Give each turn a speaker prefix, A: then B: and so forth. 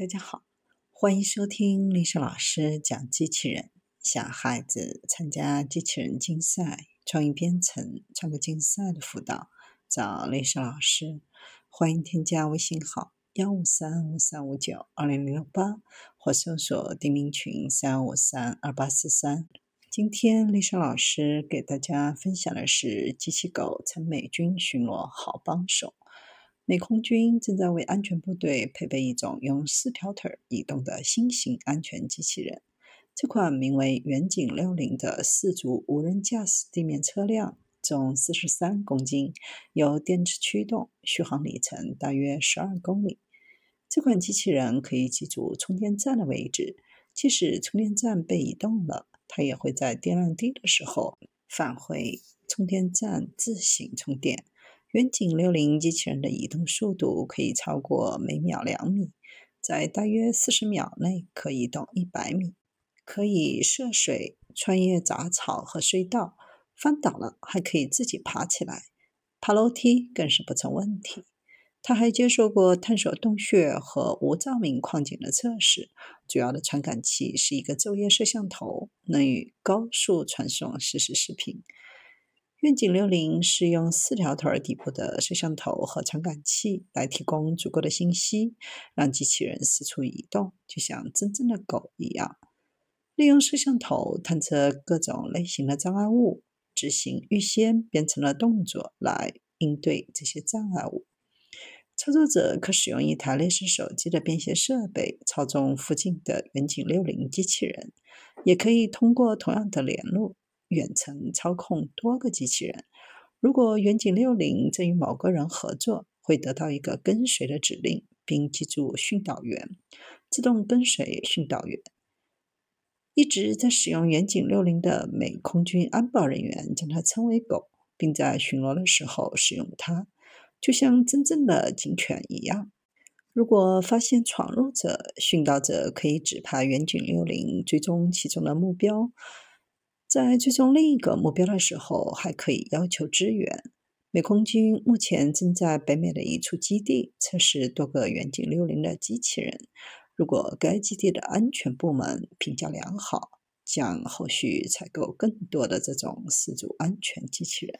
A: 大家好，欢迎收听丽莎老师讲机器人。小孩子参加机器人竞赛、创意编程、创客竞赛的辅导，找丽莎老师。欢迎添加微信号幺五三五三五九二零零八，或搜索钉钉群三五三二八四三。今天丽莎老师给大家分享的是机器狗成美军巡逻好帮手。美空军正在为安全部队配备一种用四条腿移动的新型安全机器人。这款名为“远景六零”的四足无人驾驶地面车辆，重四十三公斤，由电池驱动，续航里程大约十二公里。这款机器人可以记住充电站的位置，即使充电站被移动了，它也会在电量低的时候返回充电站自行充电。远景六零机器人的移动速度可以超过每秒两米，在大约四十秒内可移动一百米，可以涉水、穿越杂草和隧道，翻倒了还可以自己爬起来，爬楼梯更是不成问题。它还接受过探索洞穴和无照明矿井的测试，主要的传感器是一个昼夜摄像头，能与高速传送实时视频。远景六零是用四条腿底部的摄像头和传感器来提供足够的信息，让机器人四处移动，就像真正的狗一样。利用摄像头探测各种类型的障碍物，执行预先编程的动作来应对这些障碍物。操作者可使用一台类似手机的便携设备操纵附近的远景六零机器人，也可以通过同样的联络。远程操控多个机器人。如果远景六零正与某个人合作，会得到一个跟随的指令，并记住训导员，自动跟随训导员。一直在使用远景六零的美空军安保人员将它称为“狗”，并在巡逻的时候使用它，就像真正的警犬一样。如果发现闯入者，训导者可以指派远景六零追踪其中的目标。在追踪另一个目标的时候，还可以要求支援。美空军目前正在北美的一处基地测试多个远景六零的机器人。如果该基地的安全部门评价良好，将后续采购更多的这种四足安全机器人。